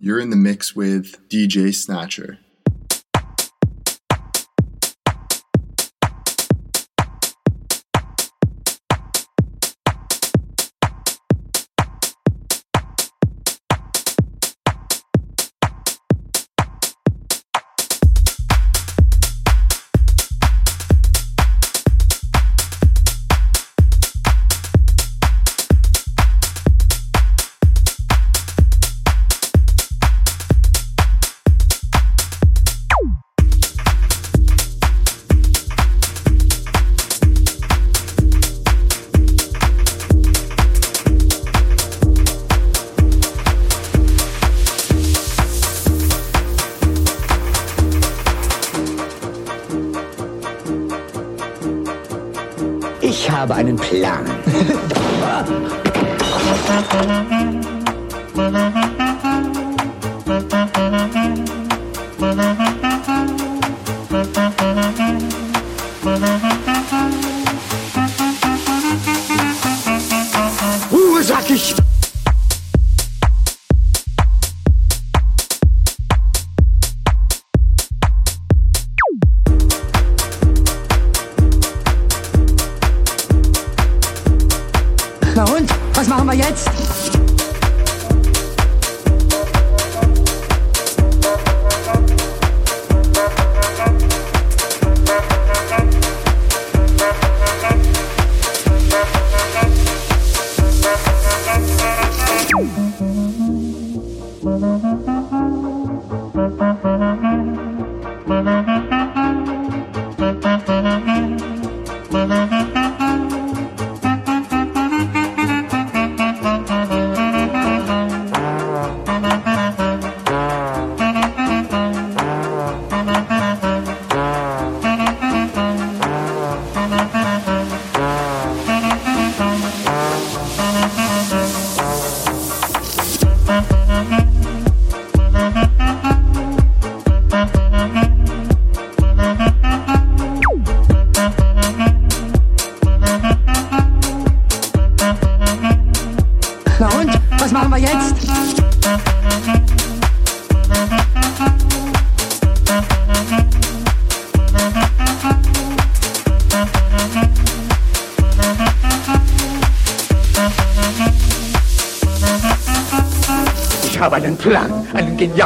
You're in the mix with DJ Snatcher.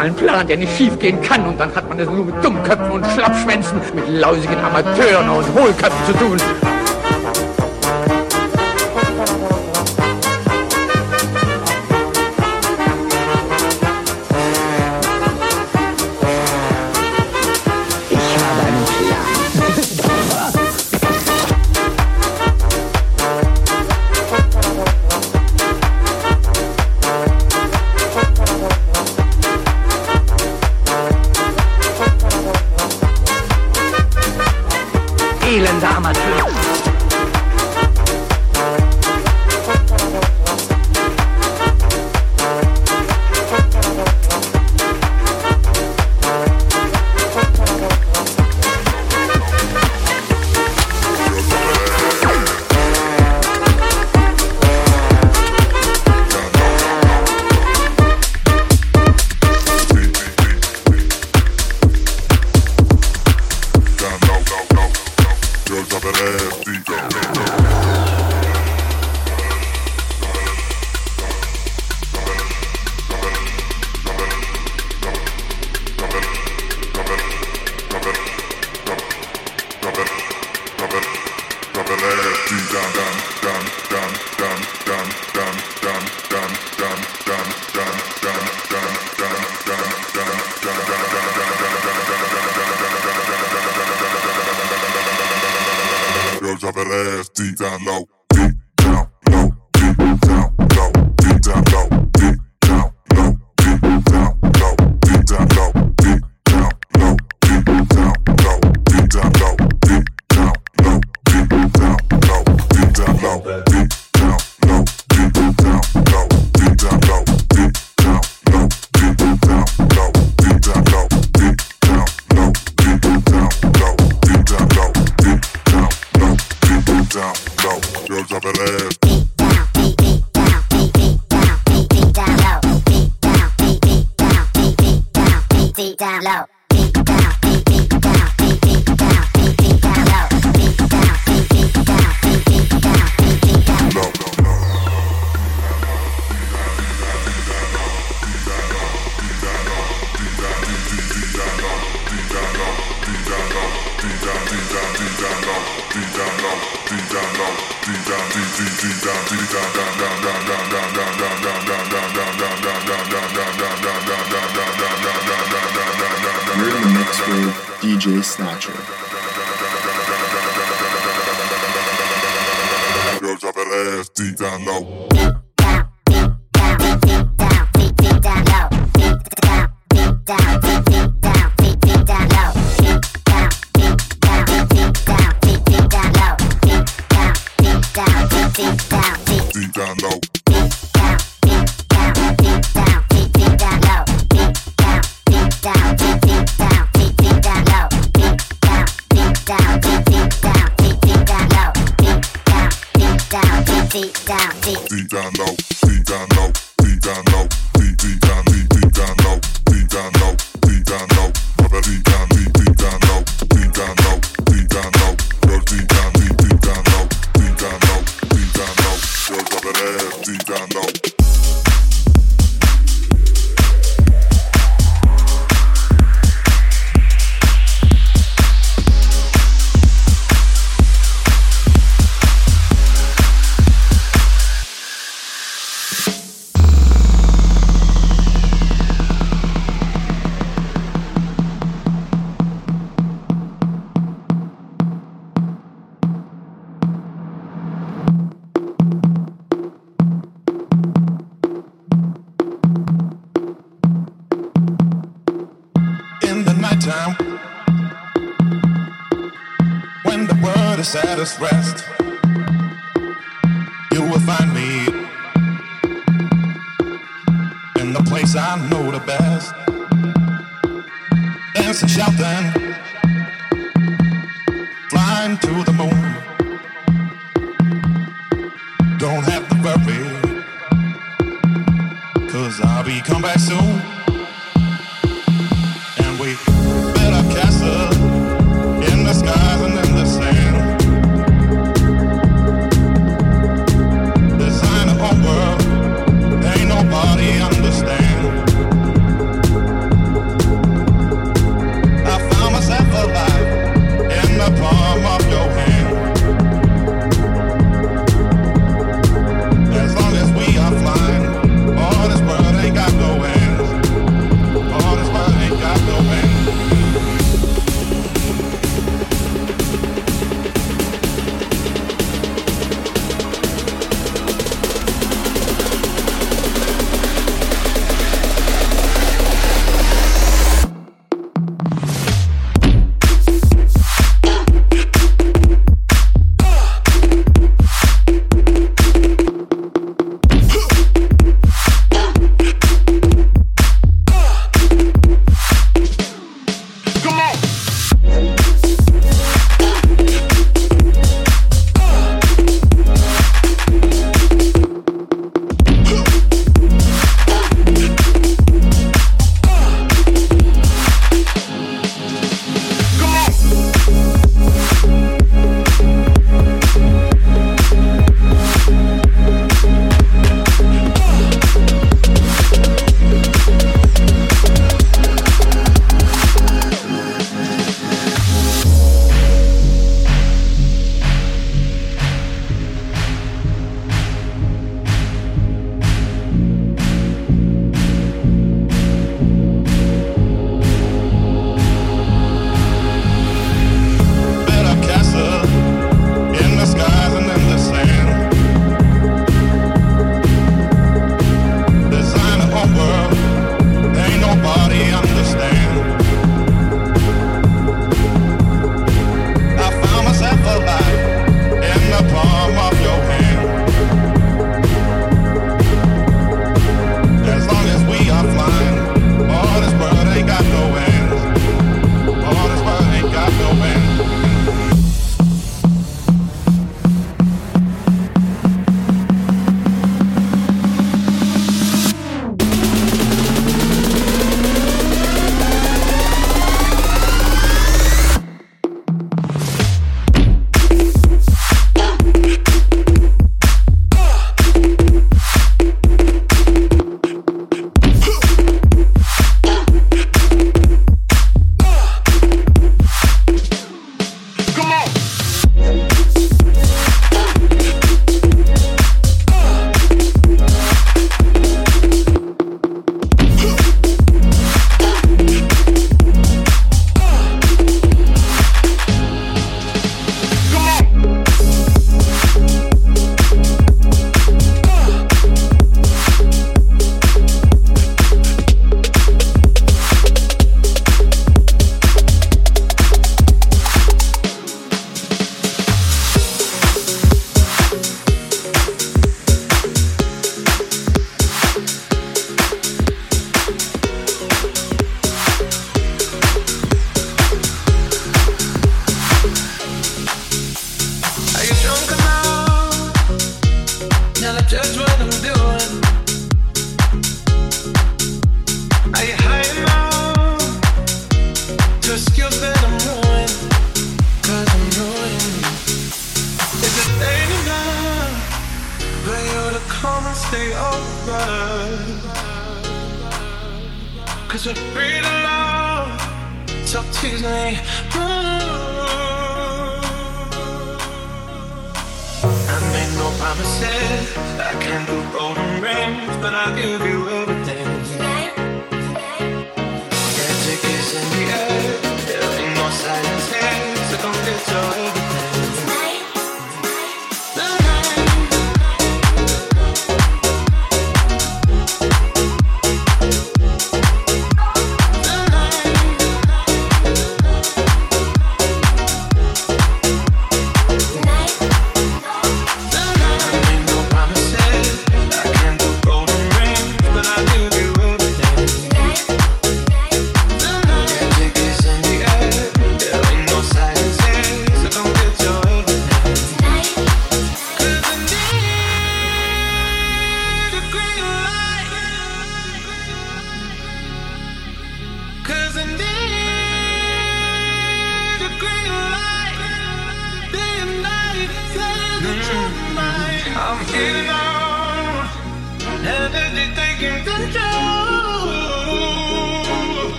genialen Plan, der nicht schiefgehen kann. Und dann hat man es nur mit Dummköpfen und Schlappschwänzen, mit lausigen Amateuren und Hohlköpfen zu tun. elender Amateur.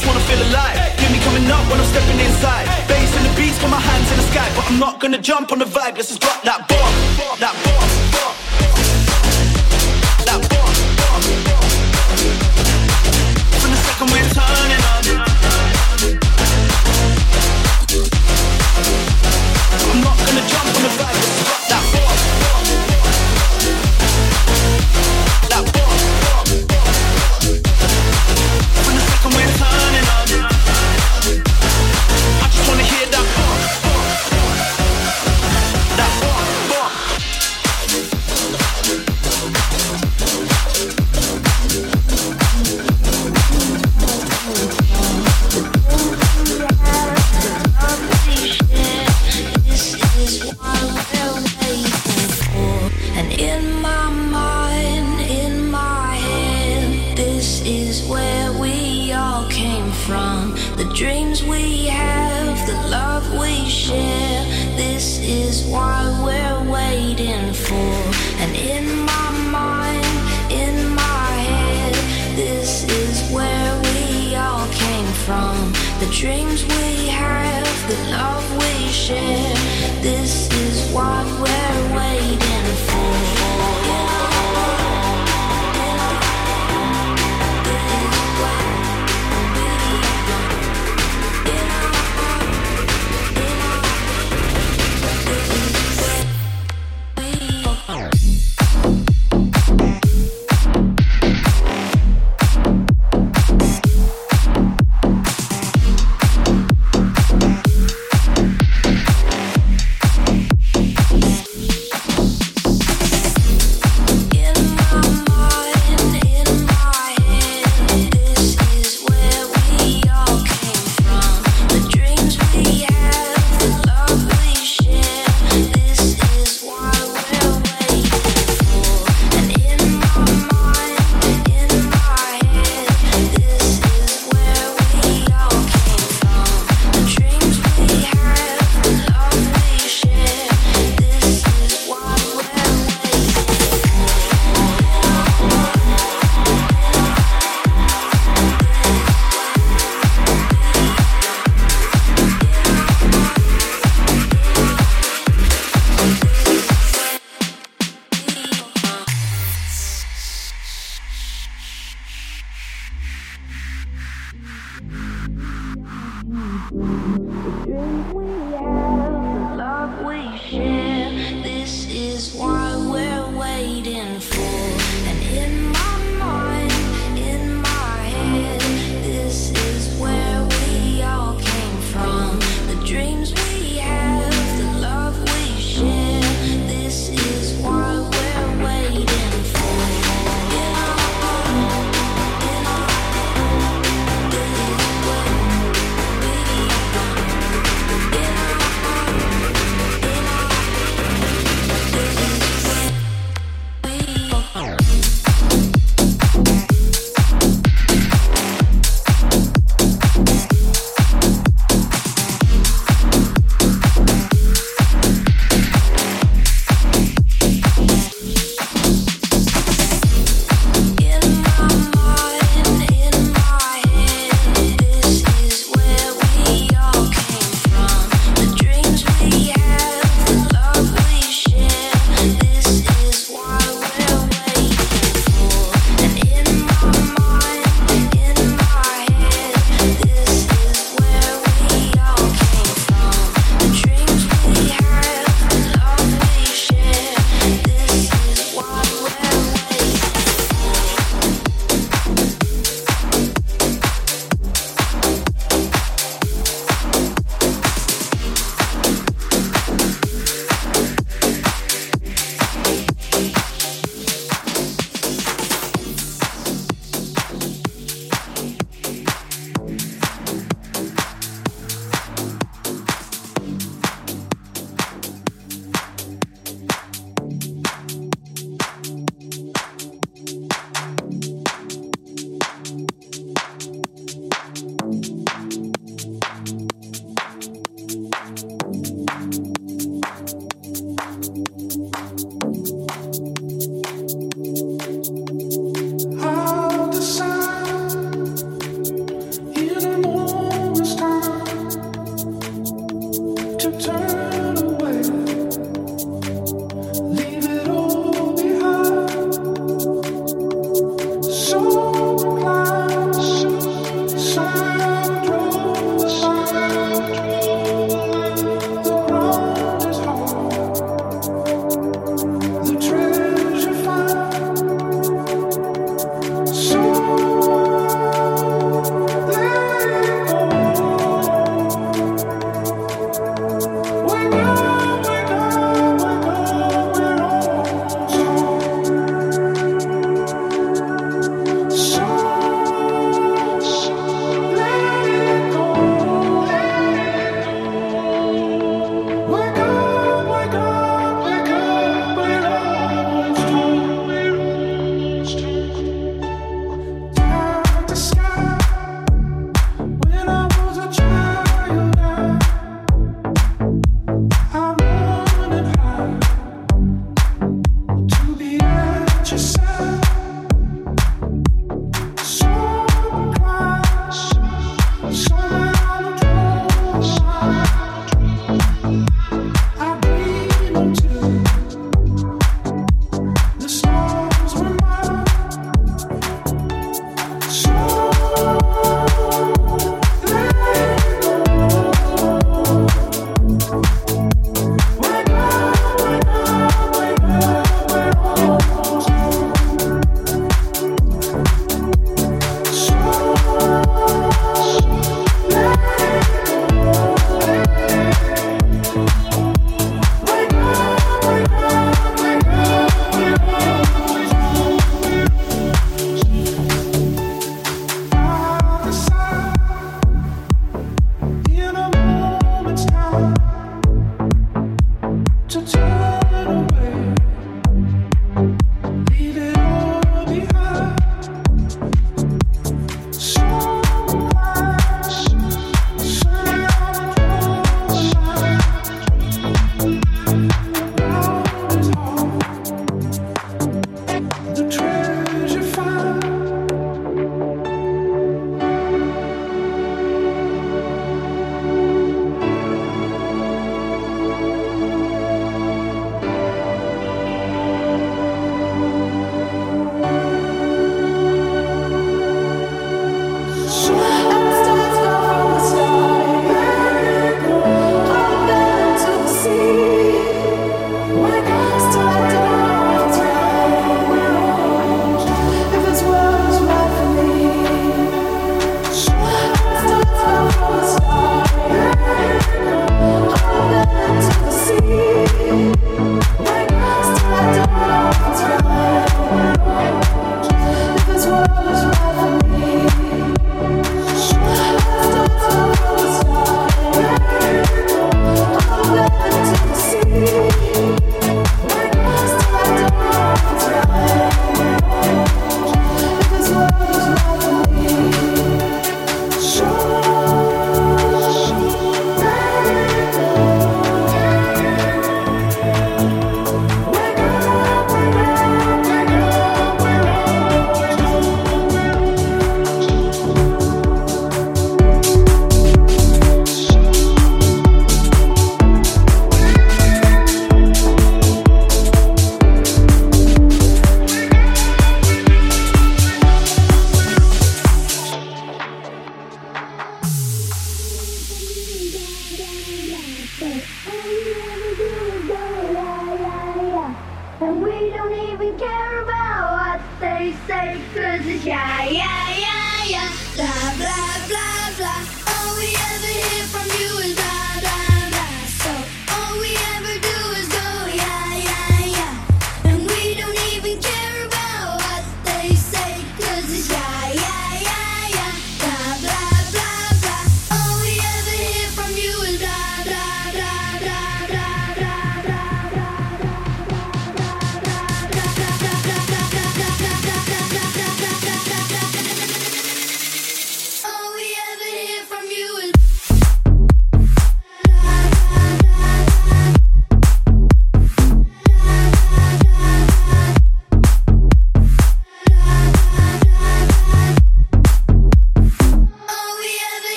just wanna feel alive. Hear me coming up when I'm stepping inside. Bass in the beats, put my hands in the sky, but I'm not gonna jump on the vibe. Let's just drop that bomb, that bomb.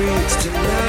Streets tonight.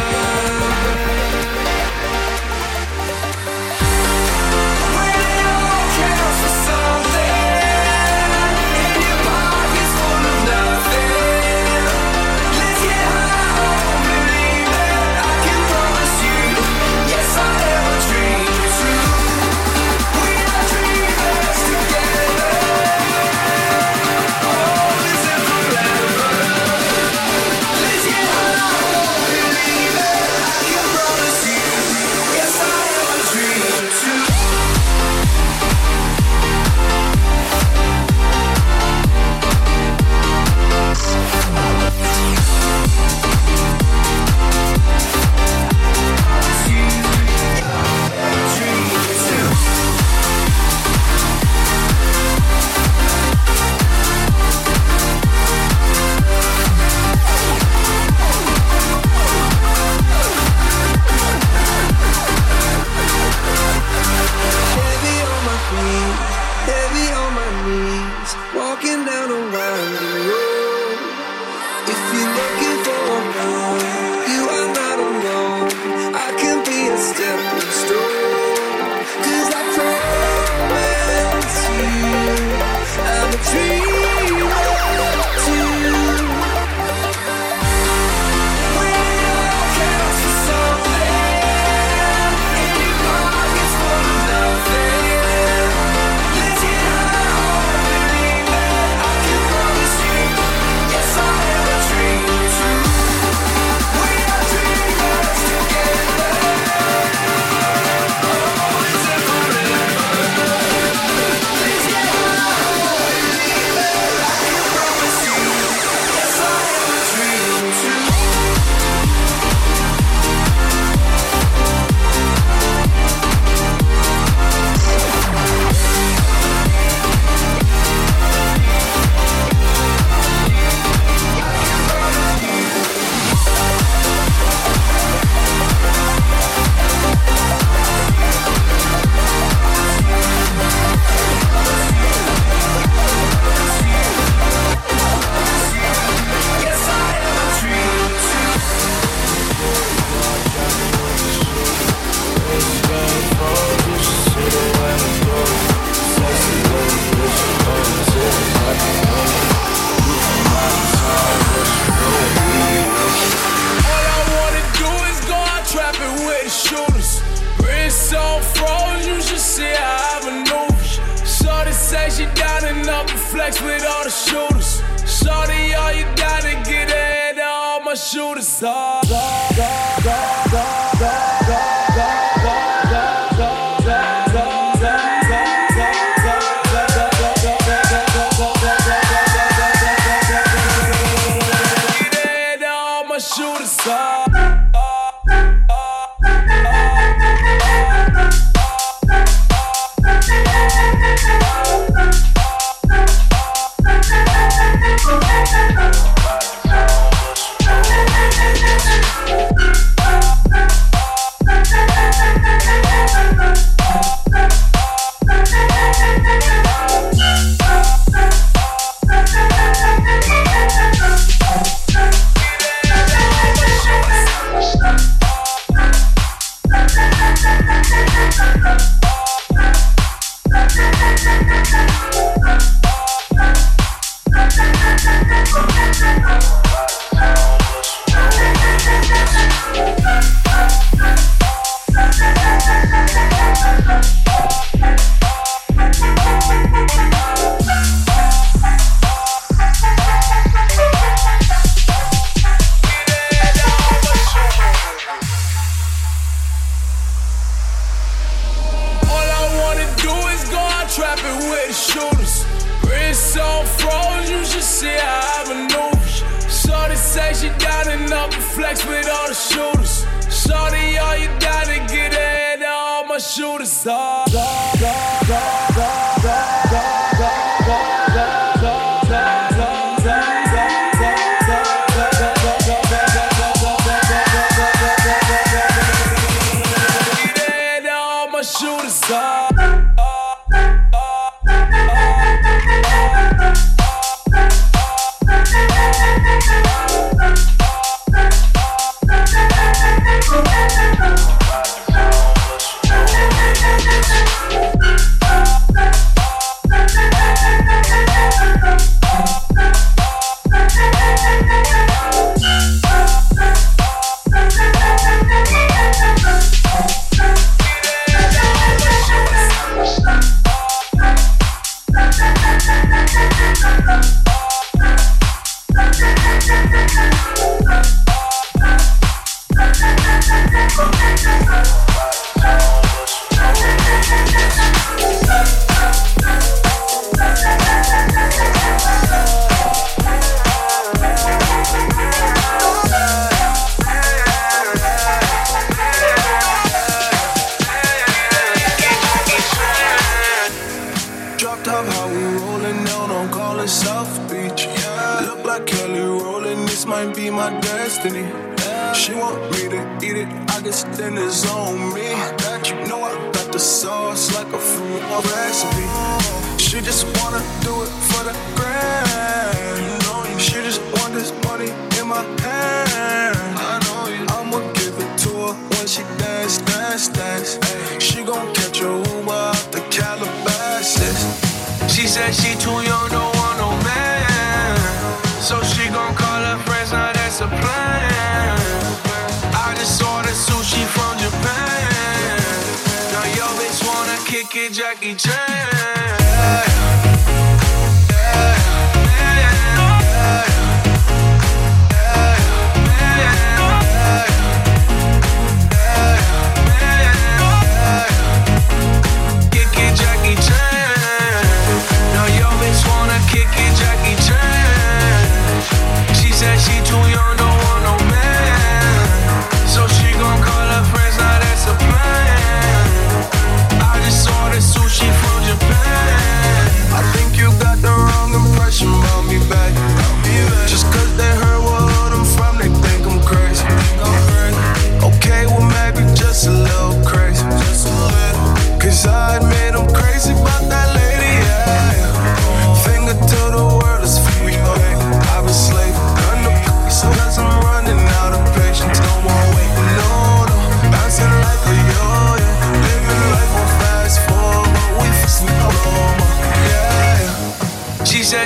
kick Jackie Chan.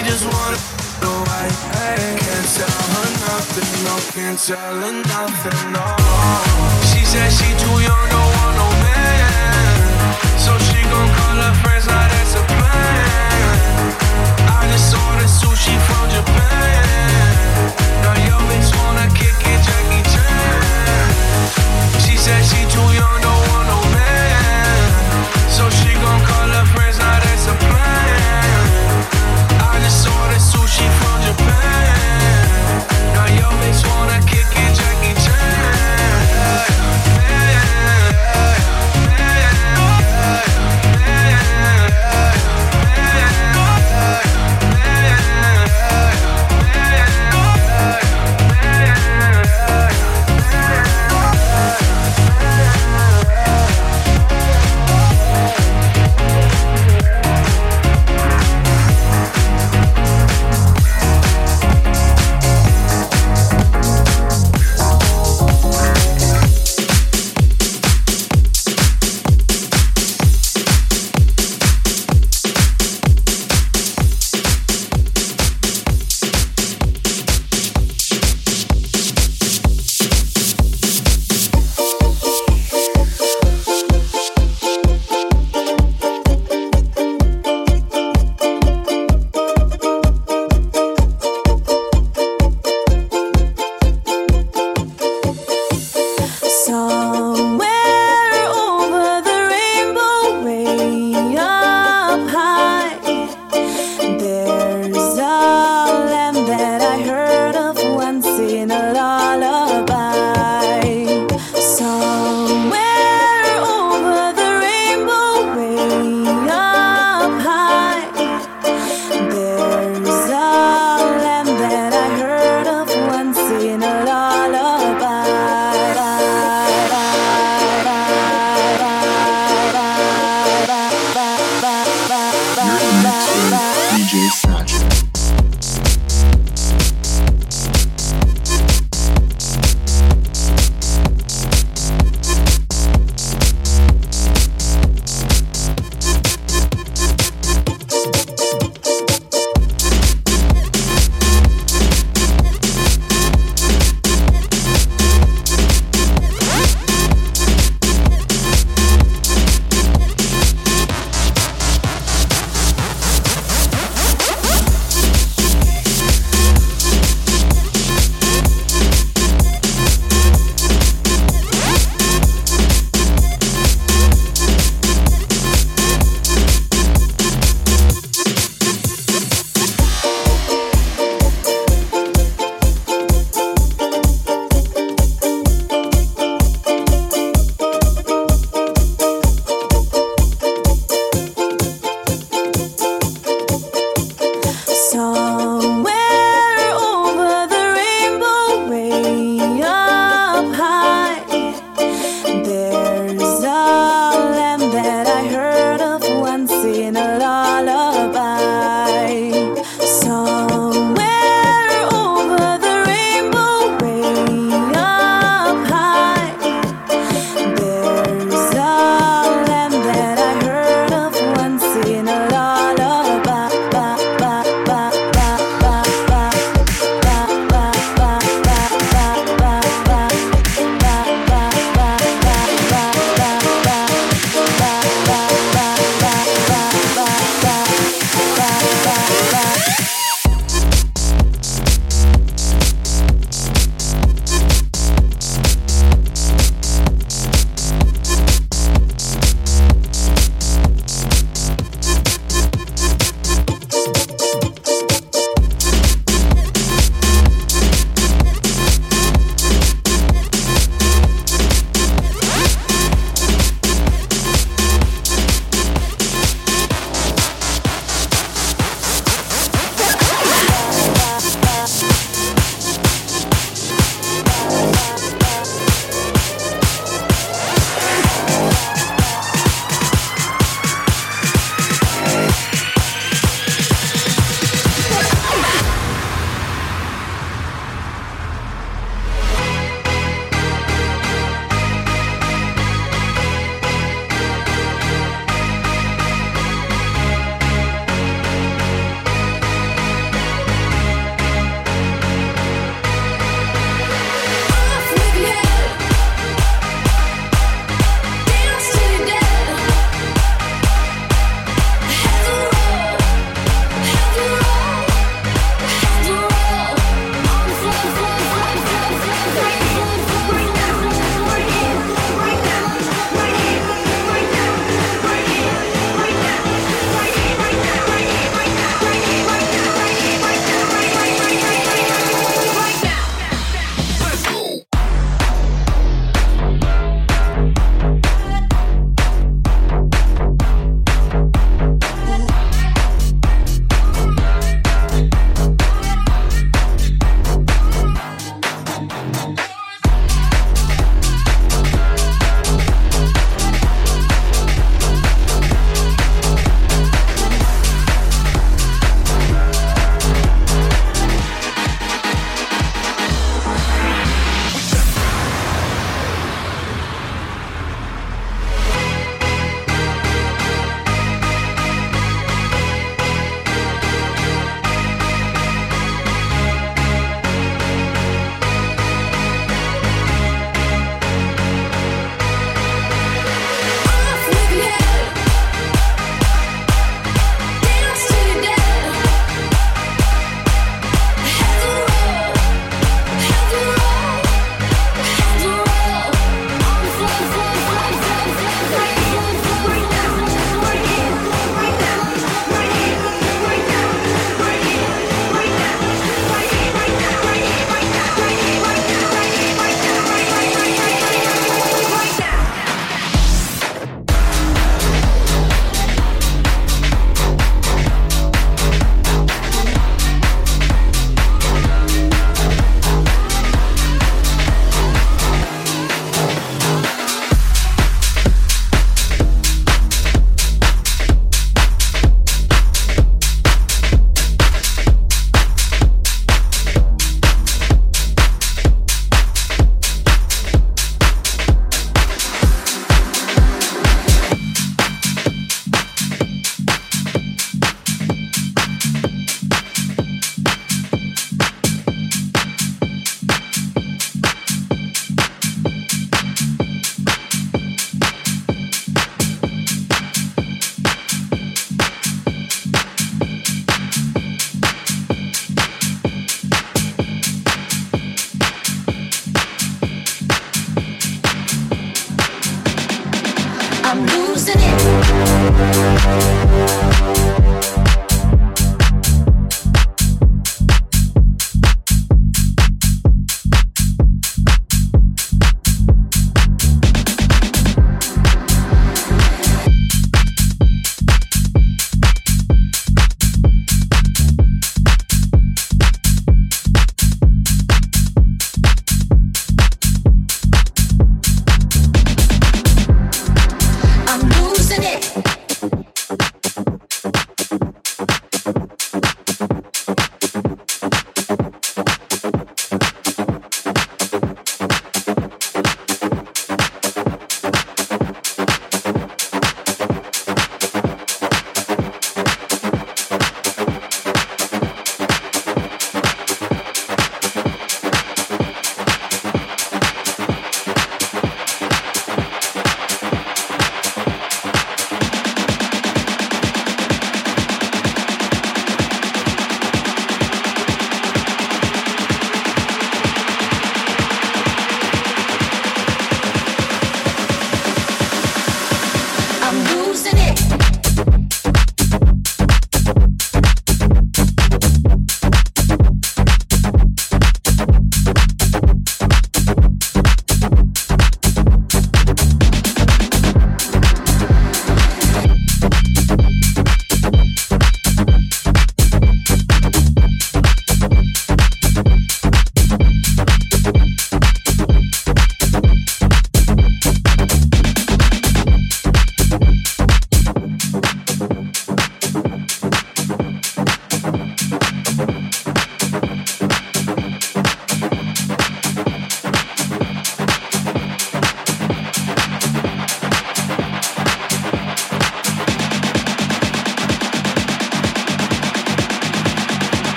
She just wanna know I can't tell her nothing, no, can't tell her nothing, no. She said she too young, don't want no man, so she gon' call her friends, now that's a plan. I just ordered sushi from Japan.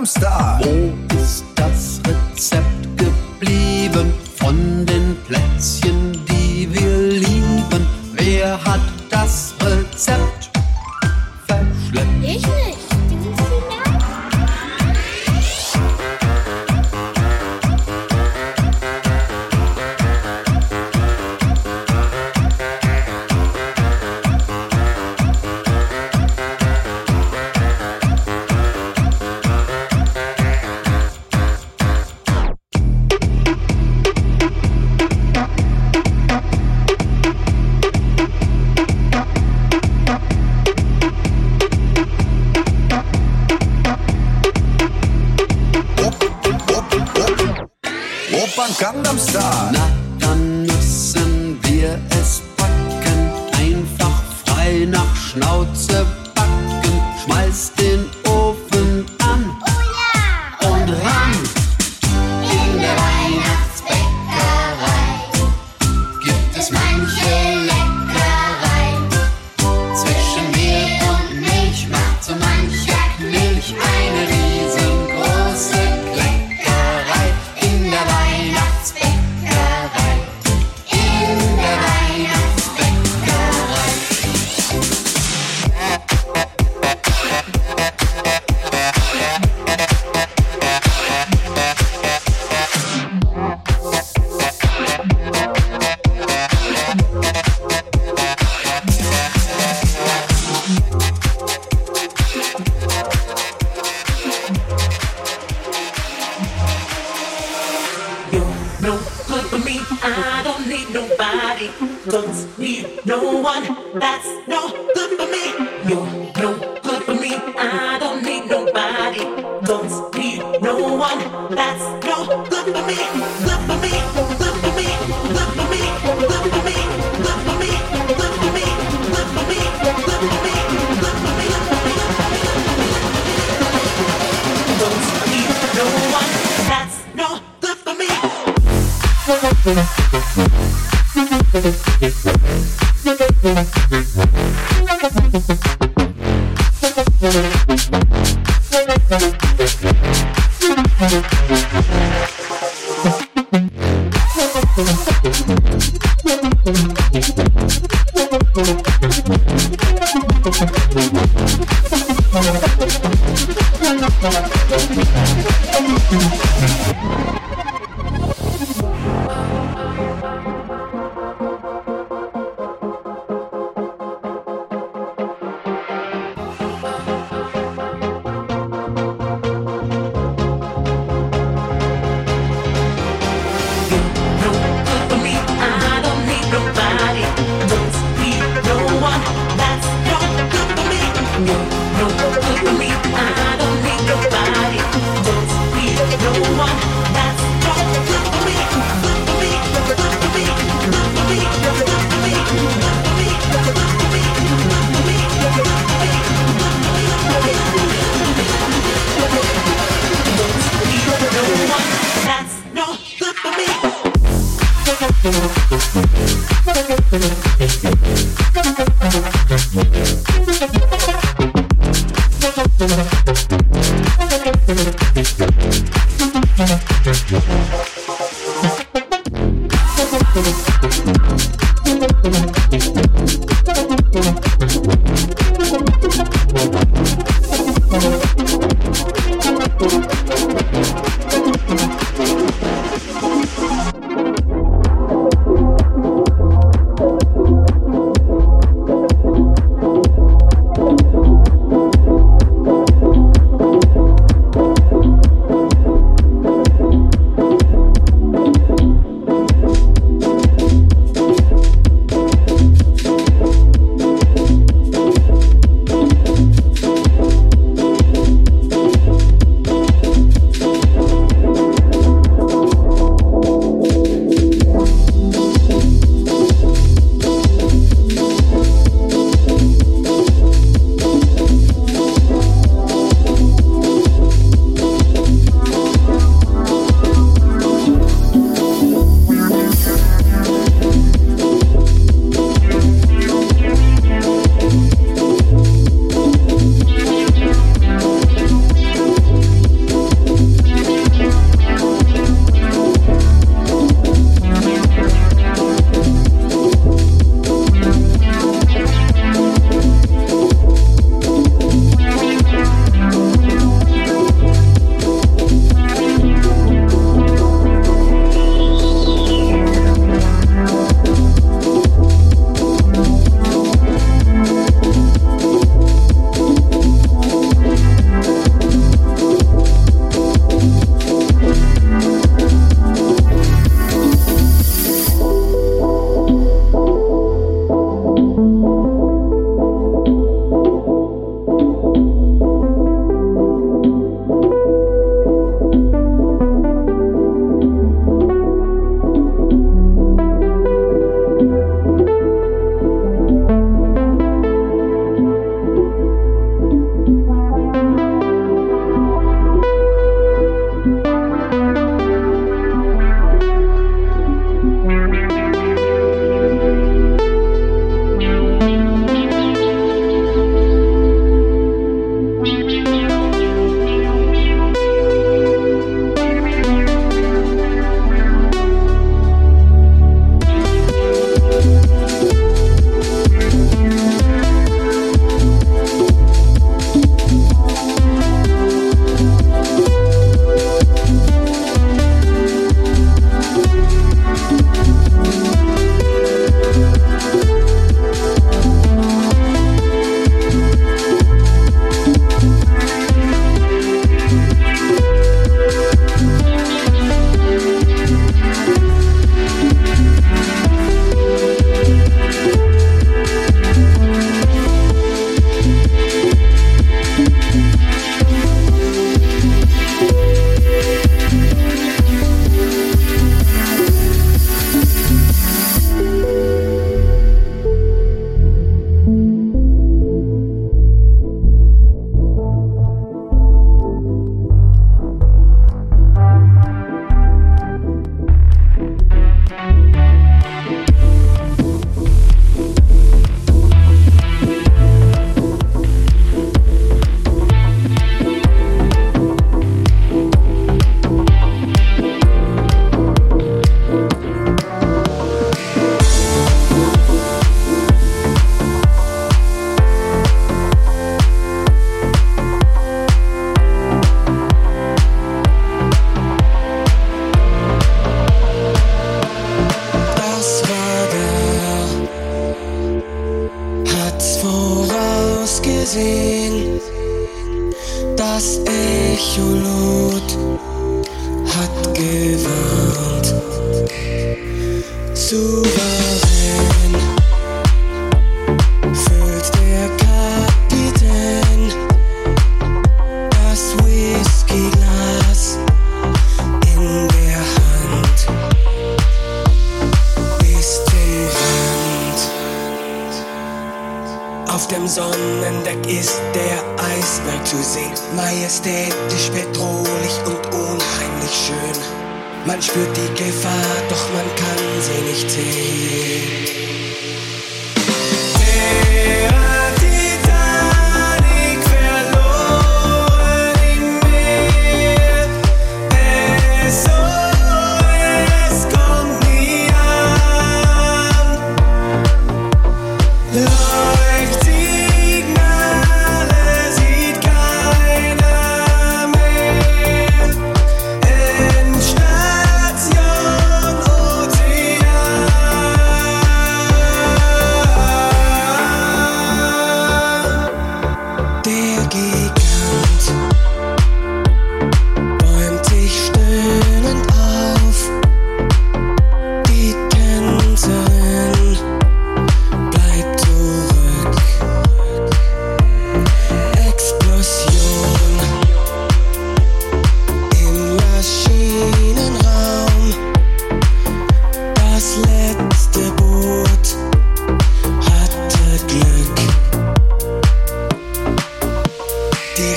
I'm Oh.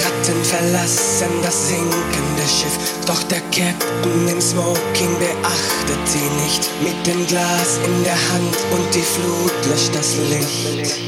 Piraten verlassen das sinkende Schiff, doch der Captain im Smoking beachtet sie nicht. Mit dem Glas in der Hand und die Flut löscht das Licht.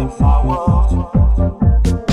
life I want.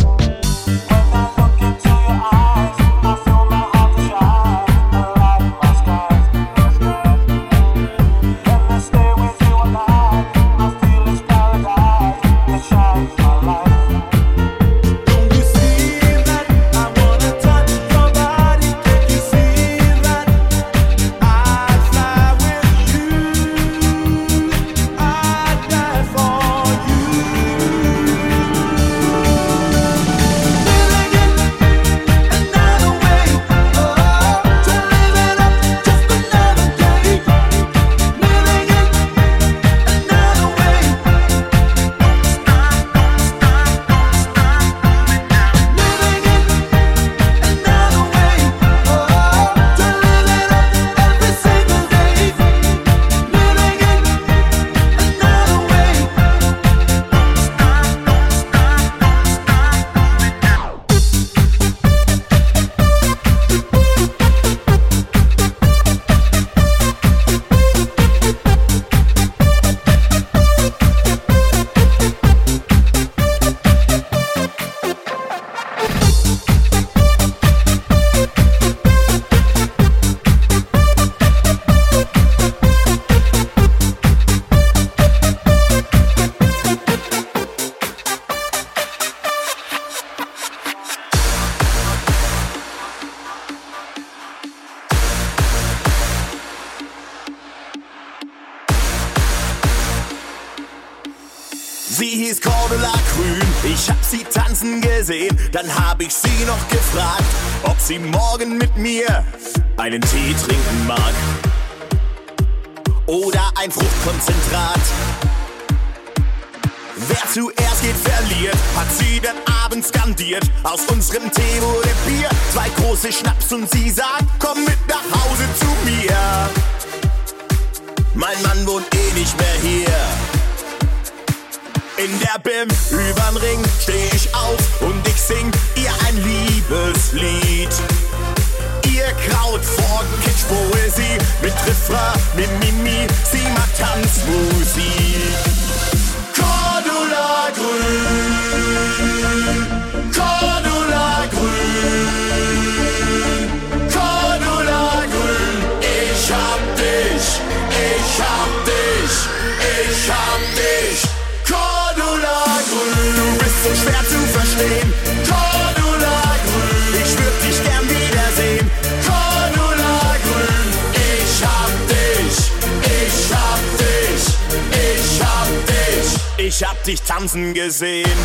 Dann hab ich sie noch gefragt, ob sie morgen mit mir einen Tee trinken mag. Oder ein Fruchtkonzentrat. Wer zuerst geht, verliert, hat sie den Abend skandiert. Aus unserem Tee wurde tanzen gesehen.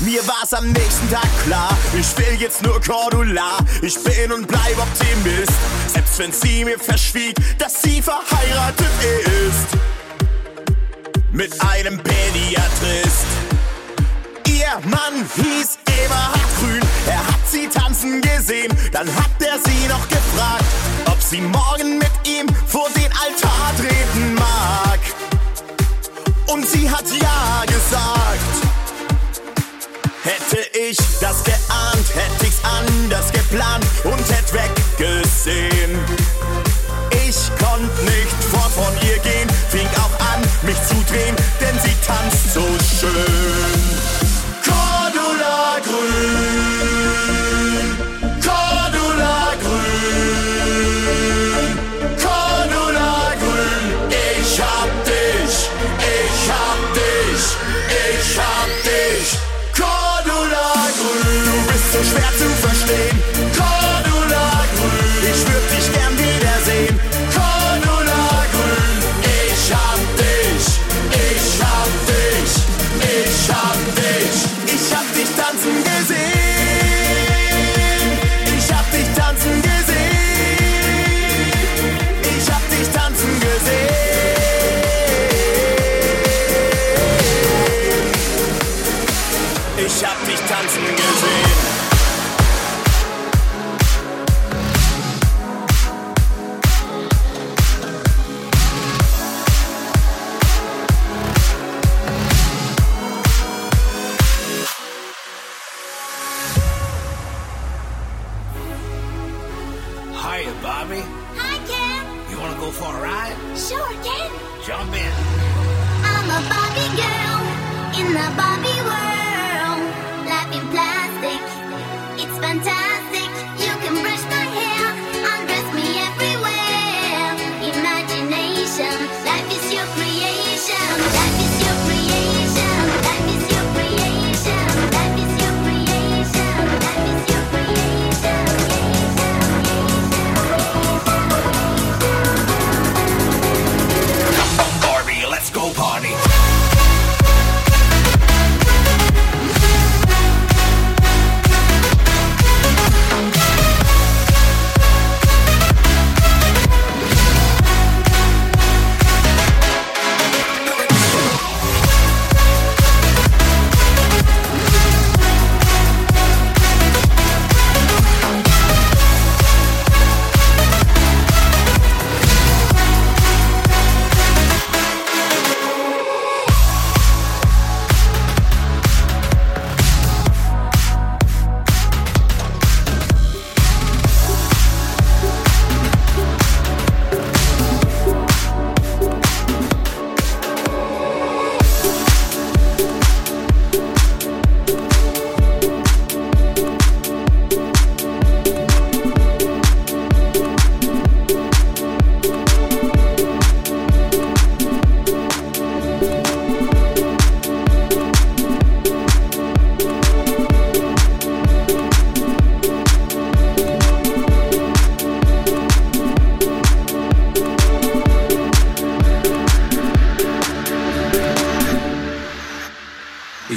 Mir war's am nächsten Tag klar, ich will jetzt nur Cordula. Ich bin und bleib Optimist, selbst wenn sie mir verschwieg, dass sie verheiratet ist. Mit einem Pädiatrist. Ihr Mann hieß Eberhard Grün, er hat sie tanzen gesehen. Dann hat er sie noch gefragt, ob sie morgen mit ihm vor den Altar treten sie hat ja gesagt. Hätte ich das geahnt, hätte ich's anders geplant und hätt weggesehen. Ich konnt nicht fort von ihr gehen, fing auch an, mich zu drehen, denn sie tanzt so schön.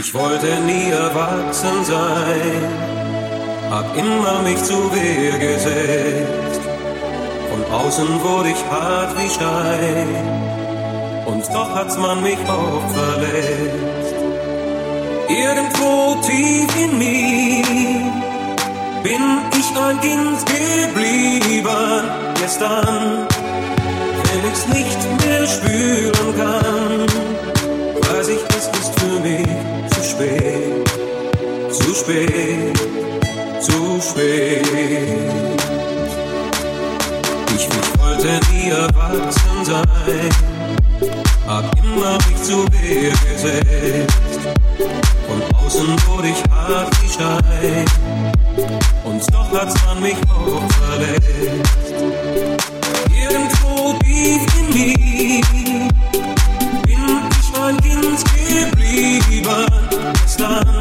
Ich wollte nie erwachsen sein, hab immer mich zu Wehr gesetzt. Von außen wurde ich hart wie Stein, und doch hat's man mich oft verletzt. Irgendwo tief in mir bin ich ein Kind geblieben. Gestern, wenn ich's nicht mehr spüren kann, weiß ich, es ist für mich spät, zu spät, zu spät. Ich, ich wollte nie erwachsen sein, hab immer mich zu Wehr gesetzt. Von außen wurde ich hart wie Stein, und doch hat's man mich auch verletzt. Irgendwo tief in mir bin ich ein Kind geblieben. Gestern,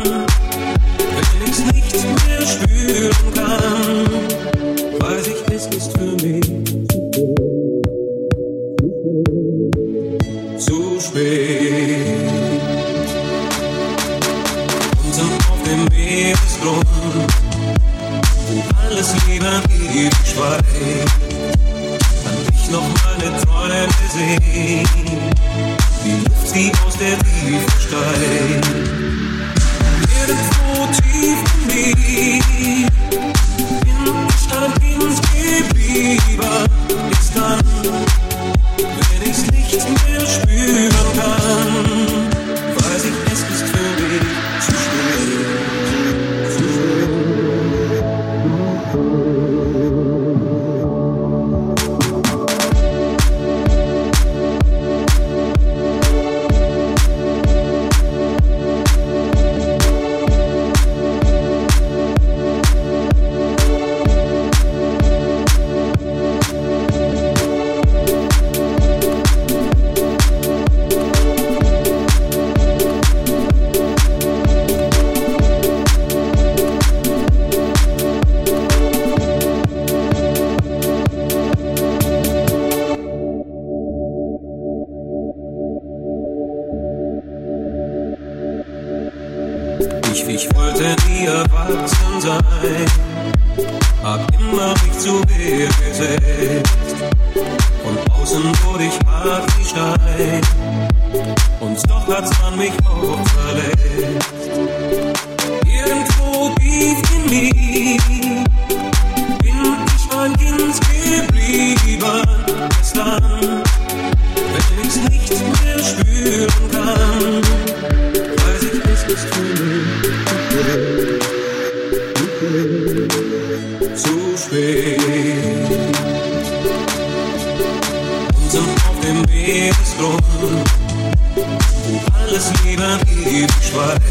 alles lieber ewig schweigt.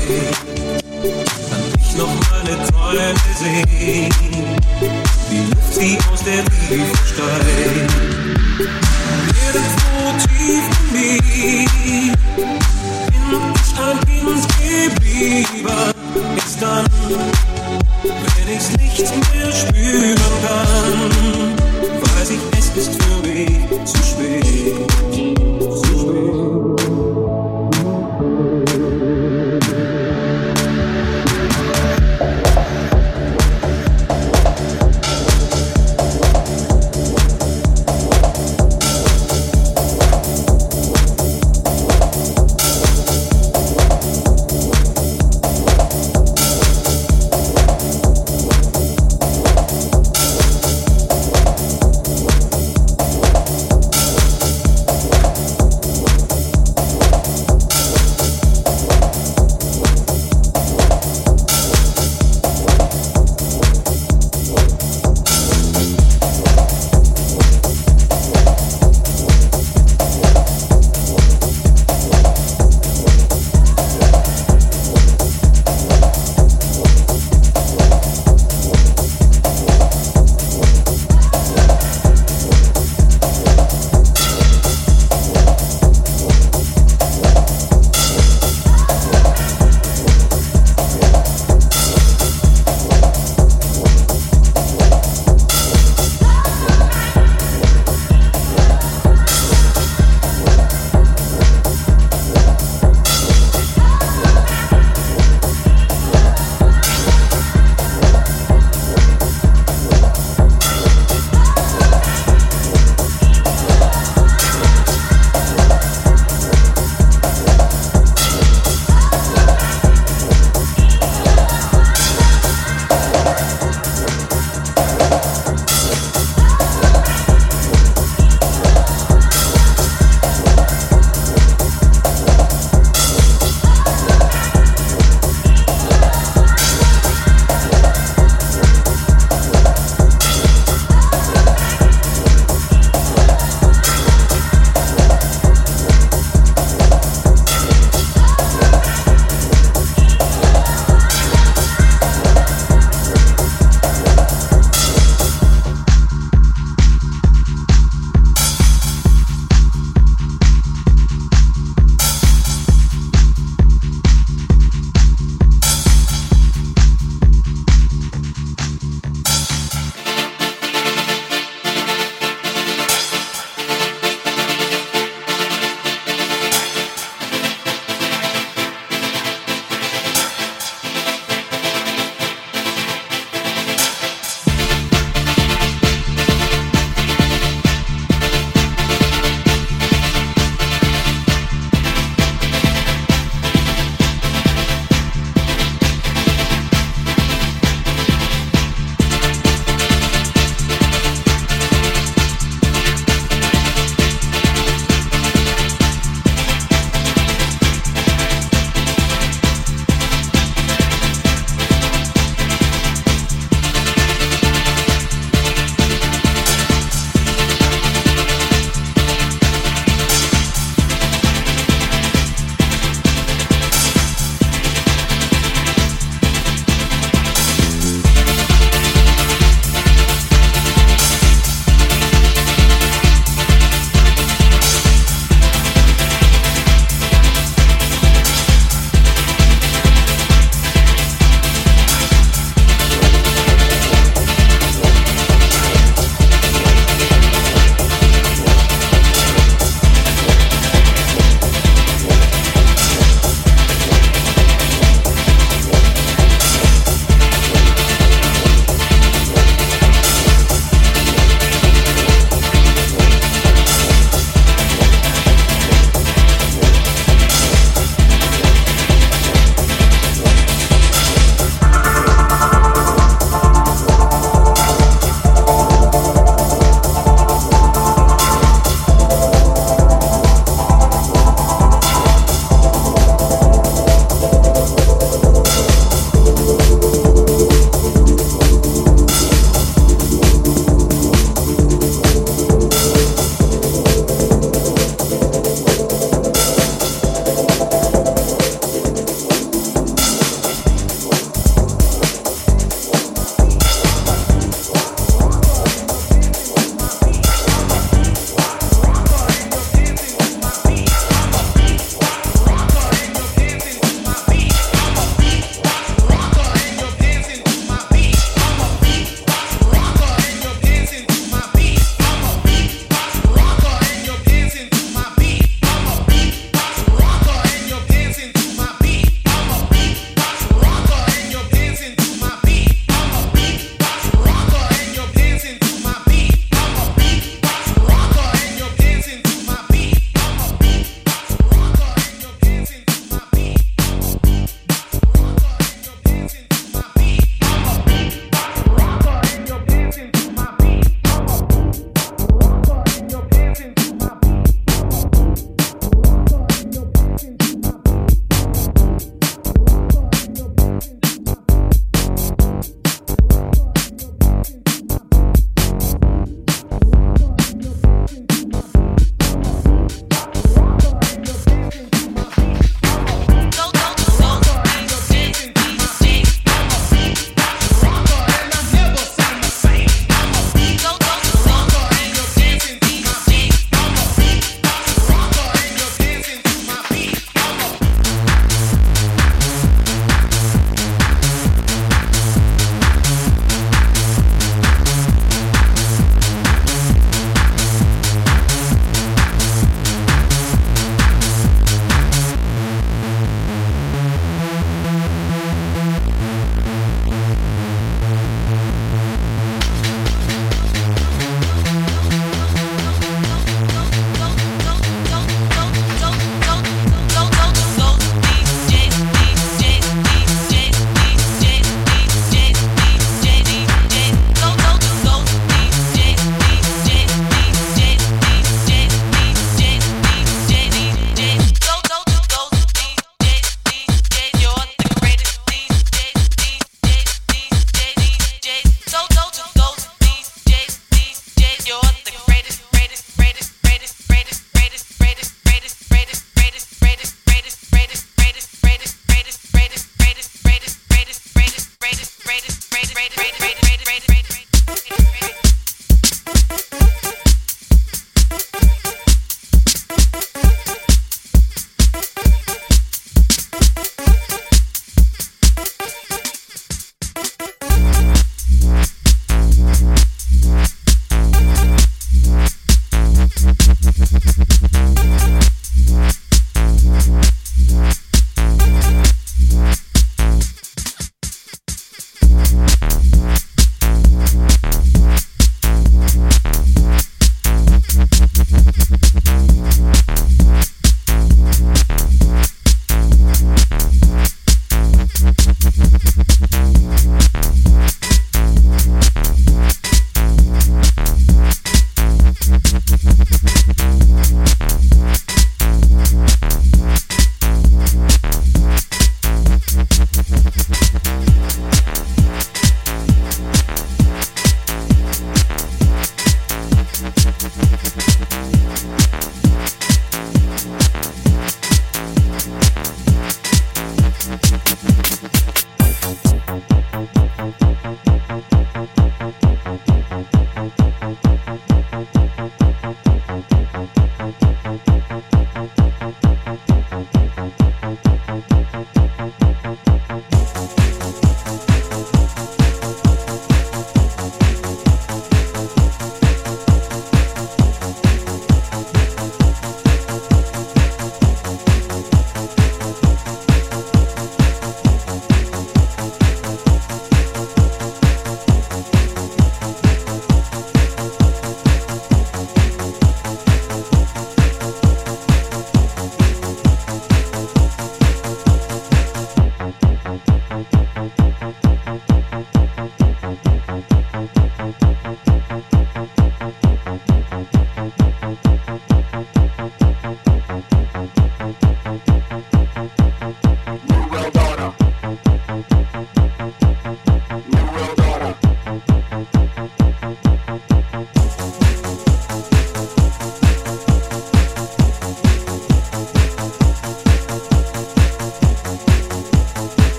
Kann ich noch meine Träume sehen, wie Luft sie aus der Tiefe steigt. Irgendwo tief in mir ich ein Kind geblieben. Ist dann, wenn ich's nicht mehr spüren kann, weiß ich, es ist für mich zu spät.